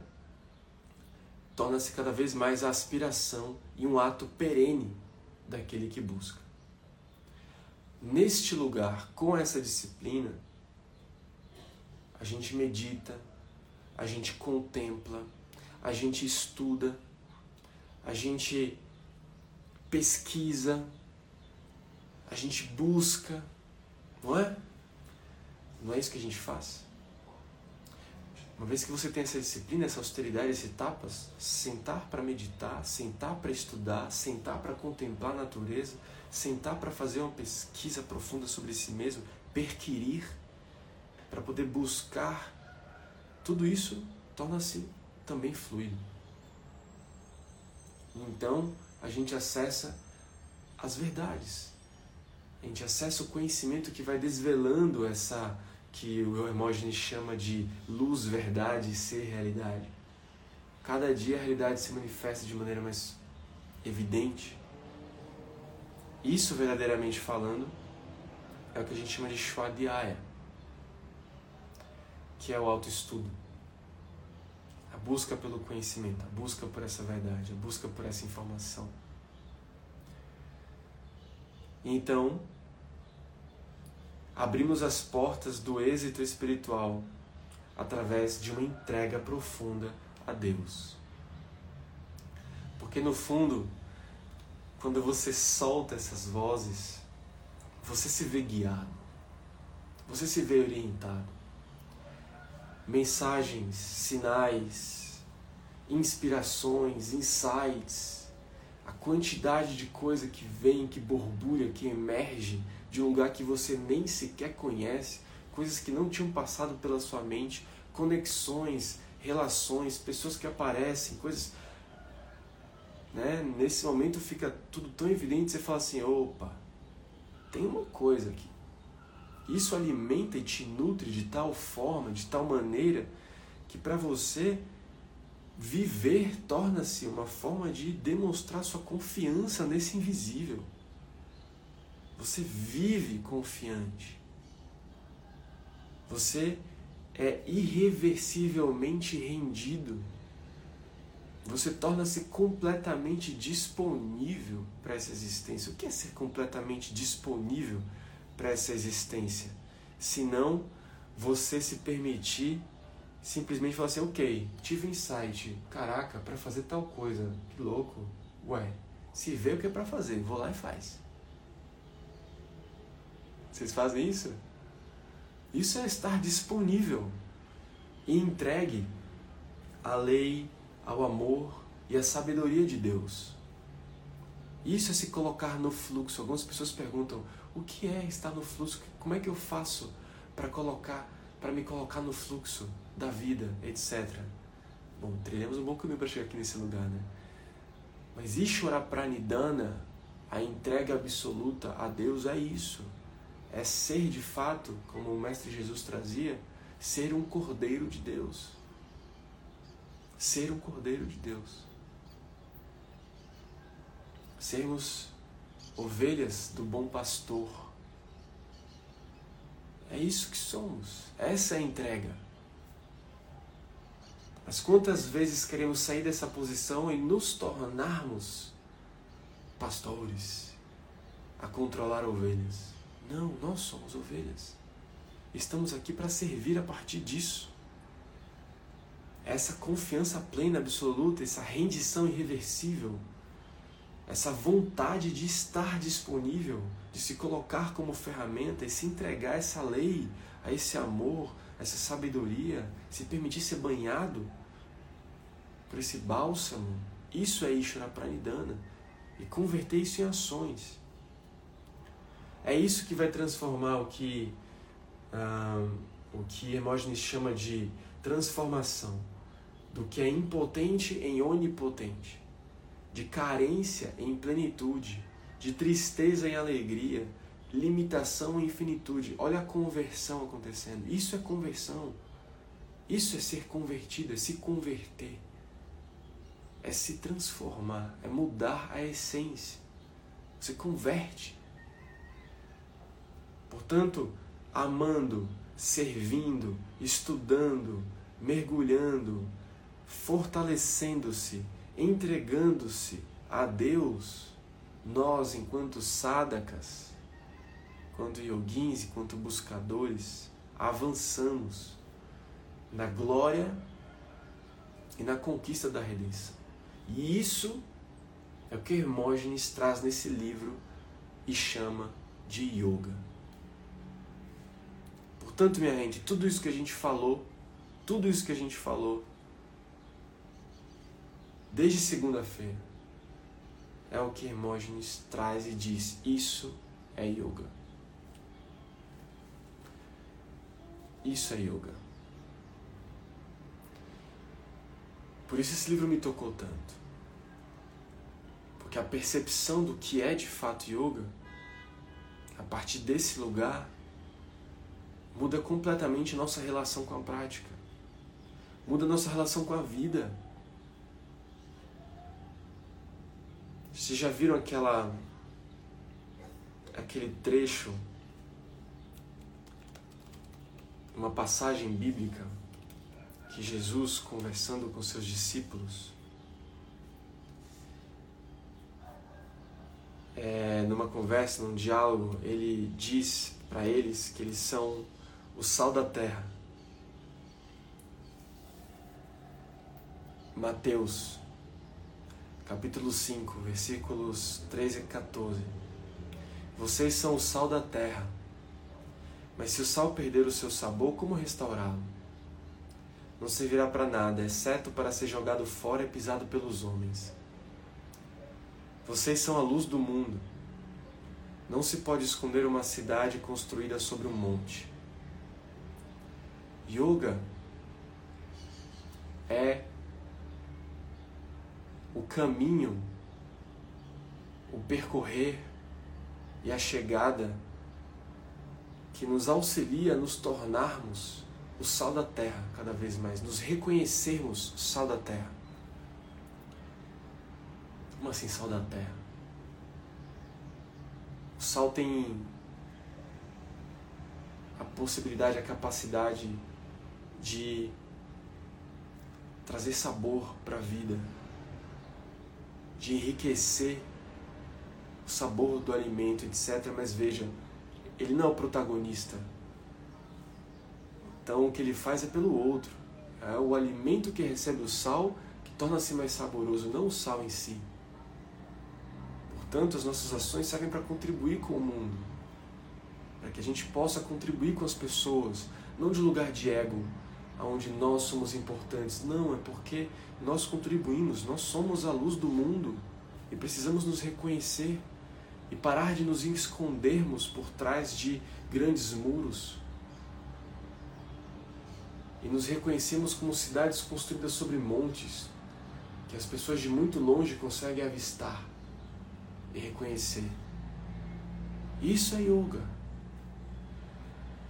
[SPEAKER 1] torna-se cada vez mais a aspiração e um ato perene daquele que busca. Neste lugar, com essa disciplina, a gente medita, a gente contempla, a gente estuda, a gente pesquisa, a gente busca, não é? Não é isso que a gente faz? Uma vez que você tem essa disciplina, essa austeridade, essas etapas, sentar para meditar, sentar para estudar, sentar para contemplar a natureza, sentar para fazer uma pesquisa profunda sobre si mesmo, perquirir, para poder buscar, tudo isso torna-se também fluido. Então, a gente acessa as verdades. A gente acessa o conhecimento que vai desvelando essa que o Hermógenes chama de luz, verdade e ser realidade. Cada dia a realidade se manifesta de maneira mais evidente. Isso, verdadeiramente falando, é o que a gente chama de Shwadhyaya, que é o autoestudo. A busca pelo conhecimento, a busca por essa verdade, a busca por essa informação. Então, abrimos as portas do êxito espiritual através de uma entrega profunda a Deus. Porque no fundo, quando você solta essas vozes, você se vê guiado, você se vê orientado. Mensagens, sinais, inspirações, insights, a quantidade de coisa que vem, que borbulha, que emerge de um lugar que você nem sequer conhece, coisas que não tinham passado pela sua mente, conexões, relações, pessoas que aparecem, coisas. né, nesse momento fica tudo tão evidente, você fala assim, opa, tem uma coisa aqui. Isso alimenta e te nutre de tal forma, de tal maneira, que para você viver torna-se uma forma de demonstrar sua confiança nesse invisível. Você vive confiante. Você é irreversivelmente rendido. Você torna-se completamente disponível para essa existência. O que é ser completamente disponível para essa existência? Se não você se permitir simplesmente falar assim, ok, tive insight, caraca, para fazer tal coisa, que louco, ué, se vê o que é para fazer, vou lá e faz. Vocês fazem isso? Isso é estar disponível e entregue à lei, ao amor e à sabedoria de Deus. Isso é se colocar no fluxo. Algumas pessoas perguntam: o que é estar no fluxo? Como é que eu faço para colocar, para me colocar no fluxo da vida, etc. Bom, teremos um bom caminho para chegar aqui nesse lugar, né? Mas Ishvara Pranidhana, a entrega absoluta a Deus é isso é ser de fato, como o Mestre Jesus trazia, ser um Cordeiro de Deus. Ser um Cordeiro de Deus. Sermos ovelhas do bom pastor. É isso que somos. Essa é a entrega. Mas quantas vezes queremos sair dessa posição e nos tornarmos pastores a controlar ovelhas? Não, nós somos ovelhas. Estamos aqui para servir a partir disso. Essa confiança plena, absoluta, essa rendição irreversível, essa vontade de estar disponível, de se colocar como ferramenta e se entregar a essa lei, a esse amor, a essa sabedoria, se permitir ser banhado por esse bálsamo, isso é Ishvara Pranidhana. E converter isso em ações. É isso que vai transformar o que, uh, o que Hermógenes chama de transformação, do que é impotente em onipotente, de carência em plenitude, de tristeza em alegria, limitação em infinitude. Olha a conversão acontecendo. Isso é conversão. Isso é ser convertido, é se converter. É se transformar, é mudar a essência. Você converte. Portanto, amando, servindo, estudando, mergulhando, fortalecendo-se, entregando-se a Deus, nós, enquanto sadakas, enquanto yoguins, enquanto buscadores, avançamos na glória e na conquista da redenção. E isso é o que Hermógenes traz nesse livro e chama de yoga. Portanto, minha gente, tudo isso que a gente falou, tudo isso que a gente falou, desde segunda-feira, é o que Hermógenes traz e diz: isso é yoga. Isso é yoga. Por isso esse livro me tocou tanto. Porque a percepção do que é de fato yoga, a partir desse lugar, muda completamente nossa relação com a prática, muda nossa relação com a vida. Vocês já viram aquela aquele trecho uma passagem bíblica que Jesus conversando com seus discípulos é, numa conversa, num diálogo, ele diz para eles que eles são o sal da terra. Mateus, capítulo 5, versículos 13 e 14. Vocês são o sal da terra, mas se o sal perder o seu sabor, como restaurá-lo? Não servirá para nada, exceto para ser jogado fora e pisado pelos homens. Vocês são a luz do mundo. Não se pode esconder uma cidade construída sobre um monte. Yoga é o caminho o percorrer e a chegada que nos auxilia a nos tornarmos o sal da terra cada vez mais, nos reconhecermos sal da terra. Como assim sal da terra? O sal tem a possibilidade, a capacidade de trazer sabor para a vida, de enriquecer o sabor do alimento, etc. Mas veja, ele não é o protagonista. Então o que ele faz é pelo outro. É o alimento que recebe o sal que torna-se mais saboroso, não o sal em si. Portanto, as nossas ações servem para contribuir com o mundo, para que a gente possa contribuir com as pessoas, não de lugar de ego, aonde nós somos importantes. Não, é porque nós contribuímos, nós somos a luz do mundo e precisamos nos reconhecer e parar de nos escondermos por trás de grandes muros e nos reconhecemos como cidades construídas sobre montes que as pessoas de muito longe conseguem avistar e reconhecer. Isso é yoga.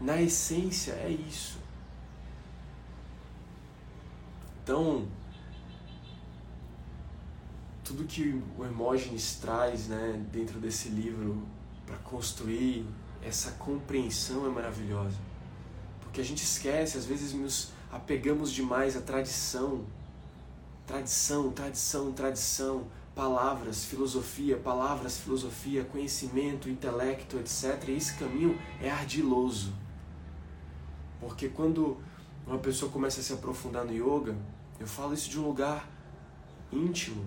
[SPEAKER 1] Na essência é isso. Então, tudo que o Hermógenes traz né, dentro desse livro para construir essa compreensão é maravilhosa. Porque a gente esquece, às vezes nos apegamos demais à tradição. Tradição, tradição, tradição, palavras, filosofia, palavras, filosofia, conhecimento, intelecto, etc. E esse caminho é ardiloso. Porque quando uma pessoa começa a se aprofundar no yoga, eu falo isso de um lugar íntimo,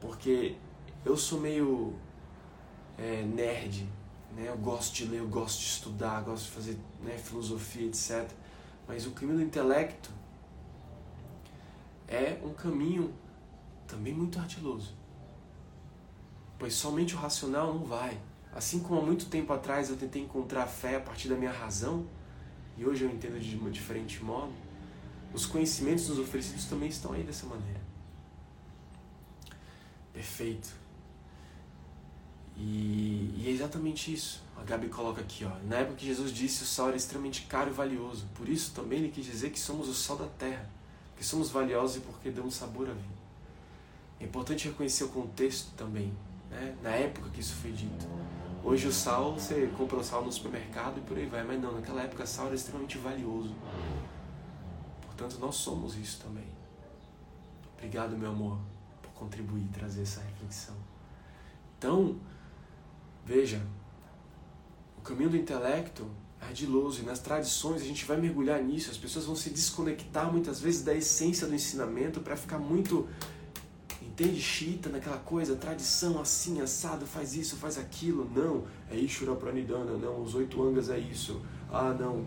[SPEAKER 1] porque eu sou meio é, nerd, né? Eu gosto de ler, eu gosto de estudar, gosto de fazer né, filosofia, etc. Mas o caminho do intelecto é um caminho também muito ardiloso. Pois somente o racional não vai. Assim como há muito tempo atrás eu tentei encontrar a fé a partir da minha razão, e hoje eu entendo de um diferente modo, os conhecimentos nos oferecidos também estão aí dessa maneira. Perfeito. E, e, é exatamente isso. A Gabi coloca aqui, ó. Na época que Jesus disse o sal era extremamente caro e valioso. Por isso também ele quis dizer que somos o sal da terra, que somos valiosos e porque damos sabor à vida. É importante reconhecer o contexto também, né? na época que isso foi dito. Hoje o sal, você compra o sal no supermercado e por aí vai, mas não, naquela época o sal era extremamente valioso. Portanto, nós somos isso também. Obrigado, meu amor, por contribuir, trazer essa reflexão. Então, veja, o caminho do intelecto é ardiloso e nas tradições a gente vai mergulhar nisso. As pessoas vão se desconectar muitas vezes da essência do ensinamento para ficar muito entende chita naquela coisa, tradição assim, assado, faz isso, faz aquilo. Não, é Ishura Pranidhana, não, os oito angas é isso. Ah, não,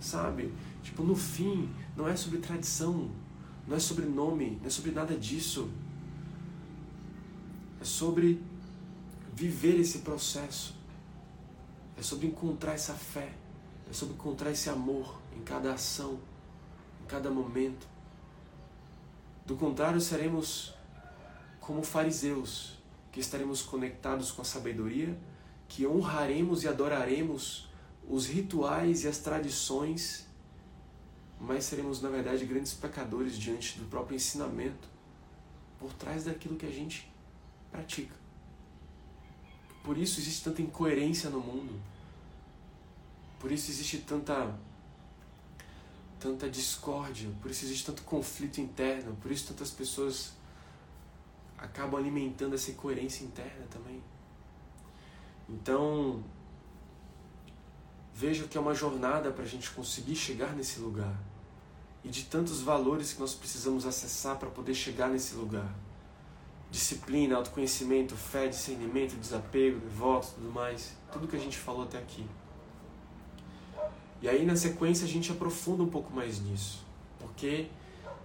[SPEAKER 1] sabe? Tipo, no fim, não é sobre tradição, não é sobre nome, não é sobre nada disso. É sobre viver esse processo. É sobre encontrar essa fé. É sobre encontrar esse amor em cada ação, em cada momento. Do contrário, seremos como fariseus, que estaremos conectados com a sabedoria, que honraremos e adoraremos os rituais e as tradições, mas seremos, na verdade, grandes pecadores diante do próprio ensinamento, por trás daquilo que a gente pratica. Por isso existe tanta incoerência no mundo. Por isso existe tanta tanta discórdia, por isso existe tanto conflito interno, por isso tantas pessoas acabam alimentando essa incoerência interna também. Então, veja que é uma jornada para a gente conseguir chegar nesse lugar e de tantos valores que nós precisamos acessar para poder chegar nesse lugar. Disciplina, autoconhecimento, fé, discernimento, desapego, voto, tudo mais, tudo que a gente falou até aqui. E aí na sequência a gente aprofunda um pouco mais nisso, porque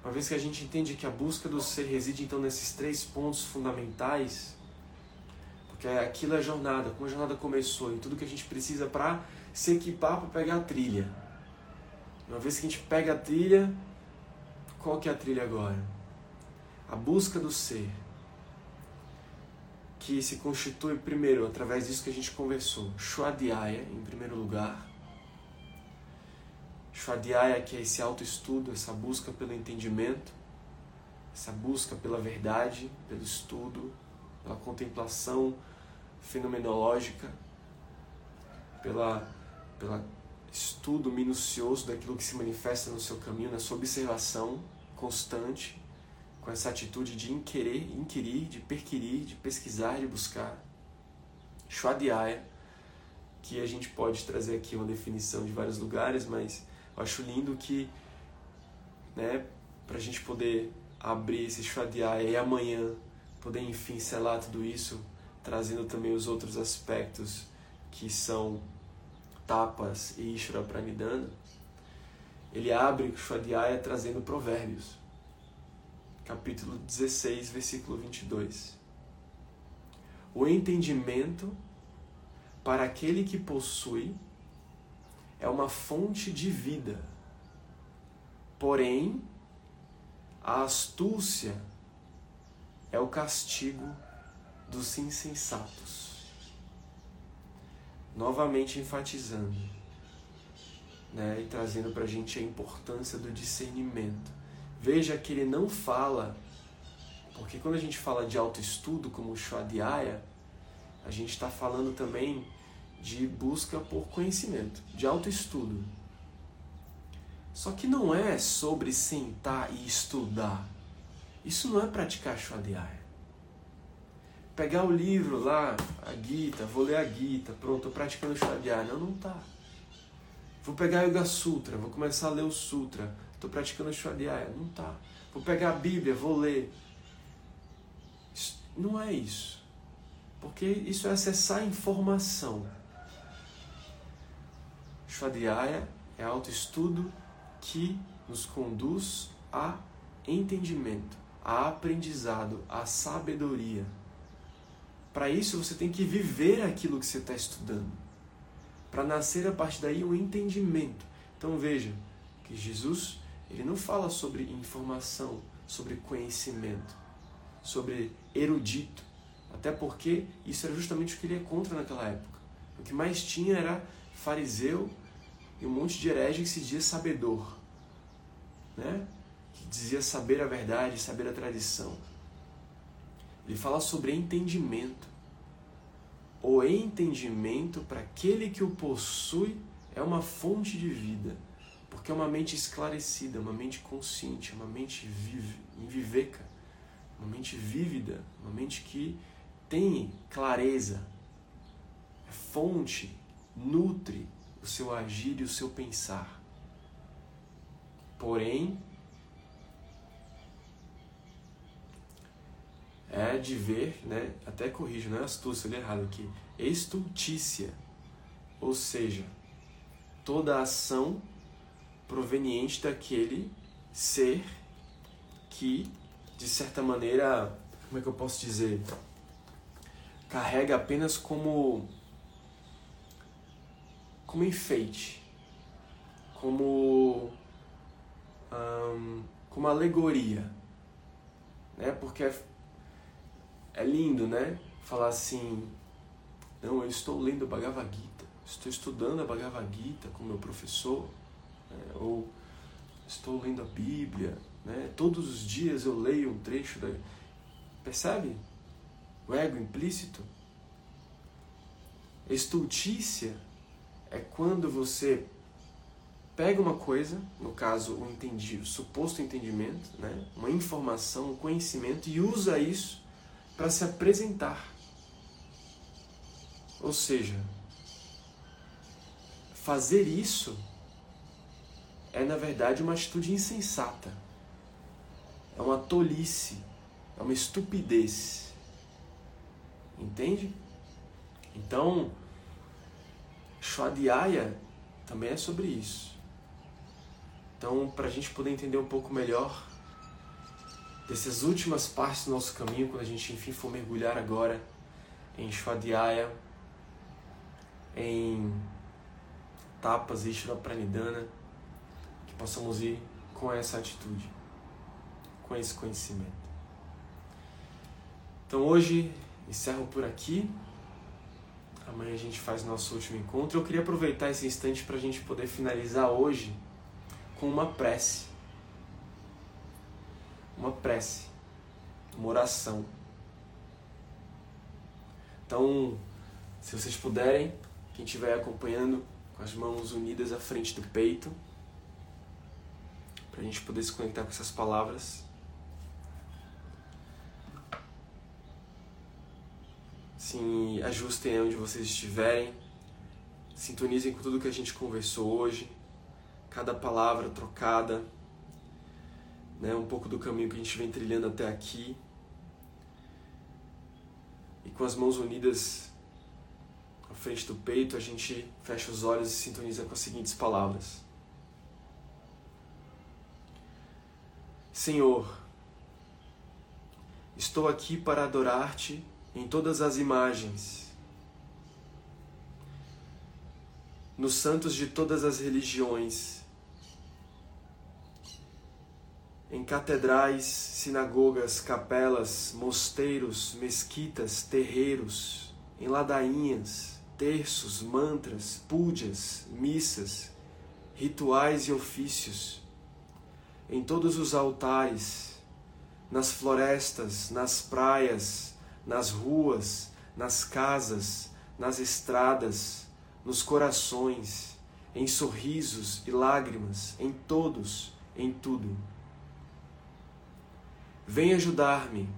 [SPEAKER 1] uma vez que a gente entende que a busca do ser reside então nesses três pontos fundamentais, porque aquilo é a jornada, como a jornada começou e tudo que a gente precisa para se equipar para pegar a trilha. Uma vez que a gente pega a trilha, qual que é a trilha agora? A busca do ser. que se constitui primeiro através disso que a gente conversou. Shwadhyaya, em primeiro lugar. Shwadhyaya, que é esse autoestudo, essa busca pelo entendimento, essa busca pela verdade, pelo estudo, pela contemplação fenomenológica, pela, pela estudo minucioso daquilo que se manifesta no seu caminho, na sua observação constante, com essa atitude de inquirir, inquirir de perquirir, de pesquisar, de buscar. Shwadhyaya, que a gente pode trazer aqui uma definição de vários lugares, mas eu acho lindo que, né, para a gente poder abrir esse Shwadhyaya e amanhã poder enfim selar tudo isso, trazendo também os outros aspectos que são tapas e Ishvara Pranidhana, ele abre o Shwadhyaya trazendo provérbios. Capítulo 16, versículo 22. O entendimento para aquele que possui é uma fonte de vida. Porém, a astúcia é o castigo dos insensatos novamente enfatizando né, e trazendo para a gente a importância do discernimento. Veja que ele não fala, porque quando a gente fala de autoestudo, como o Shwadhyaya, a gente está falando também de busca por conhecimento, de autoestudo. Só que não é sobre sentar e estudar. Isso não é praticar Shwadhyaya pegar o livro lá, a Gita, vou ler a Gita, pronto, estou praticando o Shadhyaya. Não, não tá. Vou pegar o Yoga Sutra, vou começar a ler o Sutra, estou praticando o Shadhyaya. Não tá. Vou pegar a Bíblia, vou ler. Isso, não é isso. Porque isso é acessar informação. Shadhyaya é autoestudo que nos conduz a entendimento, a aprendizado, a sabedoria. Para isso você tem que viver aquilo que você está estudando. Para nascer a partir daí um entendimento. Então veja que Jesus ele não fala sobre informação, sobre conhecimento, sobre erudito. Até porque isso era justamente o que ele é contra naquela época. O que mais tinha era fariseu e um monte de herege que se dizia sabedor. Né? Que dizia saber a verdade, saber a tradição. Ele fala sobre entendimento. O entendimento para aquele que o possui é uma fonte de vida, porque é uma mente esclarecida, uma mente consciente, uma mente vive, viveca, uma mente vívida, uma mente que tem clareza, é fonte, nutre o seu agir e o seu pensar. Porém, é de ver, né, até corrijo, não é astúcia, eu errado aqui, estultícia, ou seja, toda ação proveniente daquele ser que, de certa maneira, como é que eu posso dizer, carrega apenas como como enfeite, como hum, como alegoria, né? Porque é lindo, né? Falar assim, não, eu estou lendo Bhagavad Gita, estou estudando a Bhagavad Gita com meu professor, né? ou estou lendo a Bíblia, né? Todos os dias eu leio um trecho da... Percebe? O ego implícito. Estultícia é quando você pega uma coisa, no caso o entendido, suposto entendimento, né? uma informação, um conhecimento e usa isso para se apresentar. Ou seja, fazer isso é na verdade uma atitude insensata. É uma tolice, é uma estupidez. Entende? Então, Shwadhyaya também é sobre isso. Então, para a gente poder entender um pouco melhor dessas últimas partes do nosso caminho, quando a gente enfim for mergulhar agora em Shwadhyaya, em Tapas e Pranidhana, que possamos ir com essa atitude, com esse conhecimento. Então hoje encerro por aqui. Amanhã a gente faz nosso último encontro. Eu queria aproveitar esse instante para a gente poder finalizar hoje com uma prece. Uma prece, uma oração. Então, se vocês puderem, quem estiver acompanhando, com as mãos unidas à frente do peito, para a gente poder se conectar com essas palavras. Se ajustem onde vocês estiverem, sintonizem com tudo que a gente conversou hoje, cada palavra trocada, né, um pouco do caminho que a gente vem trilhando até aqui. E com as mãos unidas à frente do peito, a gente fecha os olhos e sintoniza com as seguintes palavras: Senhor, estou aqui para adorar-te em todas as imagens, nos santos de todas as religiões, em catedrais, sinagogas, capelas, mosteiros, mesquitas, terreiros, em ladainhas, terços, mantras, púdias, missas, rituais e ofícios, em todos os altares, nas florestas, nas praias, nas ruas, nas casas, nas estradas, nos corações, em sorrisos e lágrimas, em todos, em tudo. Vem ajudar-me,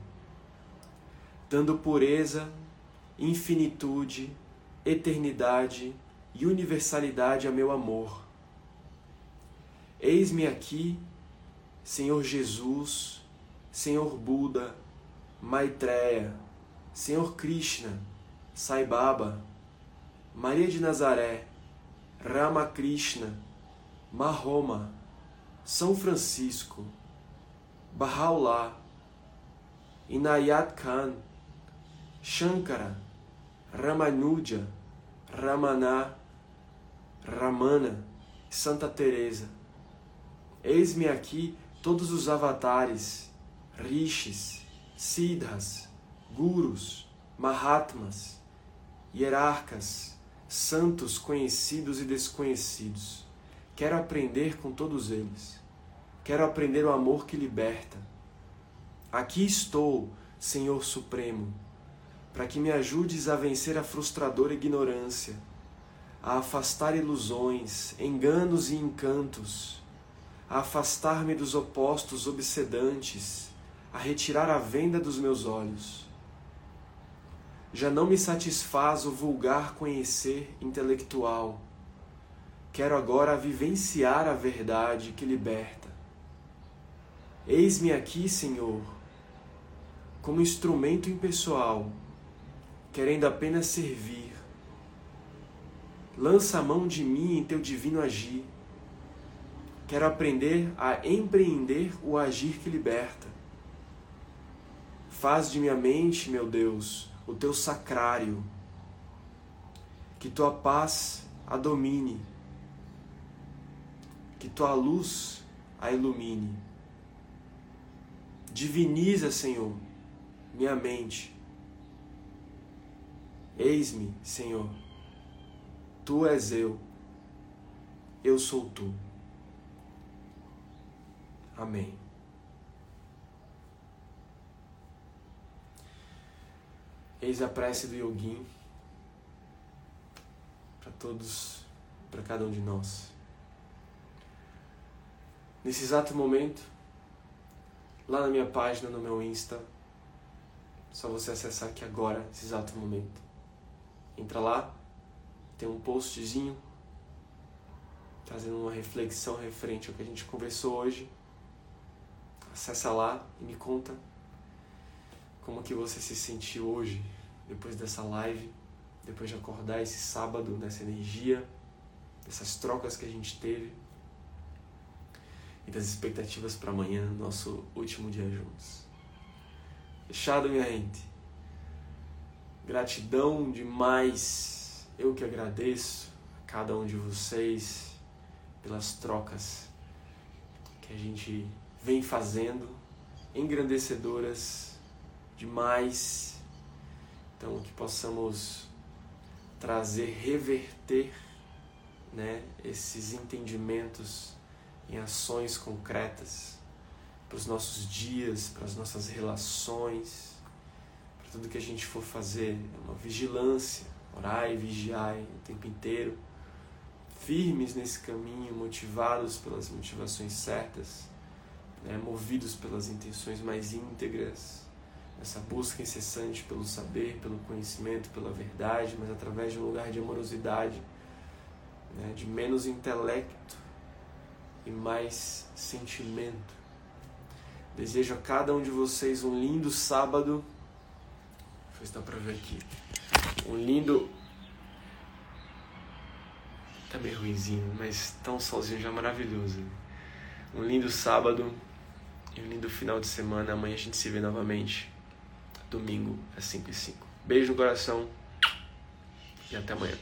[SPEAKER 1] dando pureza, infinitude, eternidade e universalidade a meu amor. Eis-me aqui, Senhor Jesus, Senhor Buda, Maitreya, Senhor Krishna, Sai Baba, Maria de Nazaré, Ramakrishna, Mahoma, São Francisco, Bahá'u'lláh, Inayat Khan, Shankara, Ramanuja, Ramana, Ramana, Santa Teresa. Eis-me aqui todos os avatares, rishis, siddhas, gurus, mahatmas, hierarcas, santos conhecidos e desconhecidos. Quero aprender com todos eles. Quero aprender o amor que liberta. Aqui estou, Senhor Supremo, para que me ajudes a vencer a frustradora ignorância, a afastar ilusões, enganos e encantos, a afastar-me dos opostos obsedantes, a retirar a venda dos meus olhos já não me satisfaz o vulgar conhecer intelectual. Quero agora vivenciar a verdade que liberta. Eis-me aqui, Senhor, como instrumento impessoal, querendo apenas servir. Lança a mão de mim em teu divino agir. Quero aprender a empreender o agir que liberta. Faz de minha mente, meu Deus, o teu sacrário, que tua paz a domine, que tua luz a ilumine. Diviniza, Senhor, minha mente. Eis-me, Senhor, tu és eu, eu sou tu. Amém. Eis a prece do Yogin para todos, para cada um de nós. Nesse exato momento, lá na minha página, no meu Insta, só você acessar aqui agora, nesse exato momento. Entra lá, tem um postzinho trazendo uma reflexão referente ao que a gente conversou hoje. Acessa lá e me conta como que você se sentiu hoje, depois dessa live, depois de acordar esse sábado nessa energia, dessas trocas que a gente teve e das expectativas para amanhã, nosso último dia juntos. Fechado, minha gente. Gratidão demais. Eu que agradeço a cada um de vocês pelas trocas que a gente vem fazendo, engrandecedoras demais Então, que possamos trazer, reverter né, esses entendimentos em ações concretas para os nossos dias, para as nossas relações, para tudo que a gente for fazer, é uma vigilância, orar e vigiar o tempo inteiro, firmes nesse caminho, motivados pelas motivações certas, né, movidos pelas intenções mais íntegras, essa busca incessante pelo saber, pelo conhecimento, pela verdade, mas através de um lugar de amorosidade, né, de menos intelecto e mais sentimento. Desejo a cada um de vocês um lindo sábado. Eu ver se dá pra ver aqui. Um lindo. Tá meio ruimzinho, mas tão solzinho já maravilhoso. Um lindo sábado e um lindo final de semana. Amanhã a gente se vê novamente. Domingo às 5 e 5. Beijo no coração e até amanhã.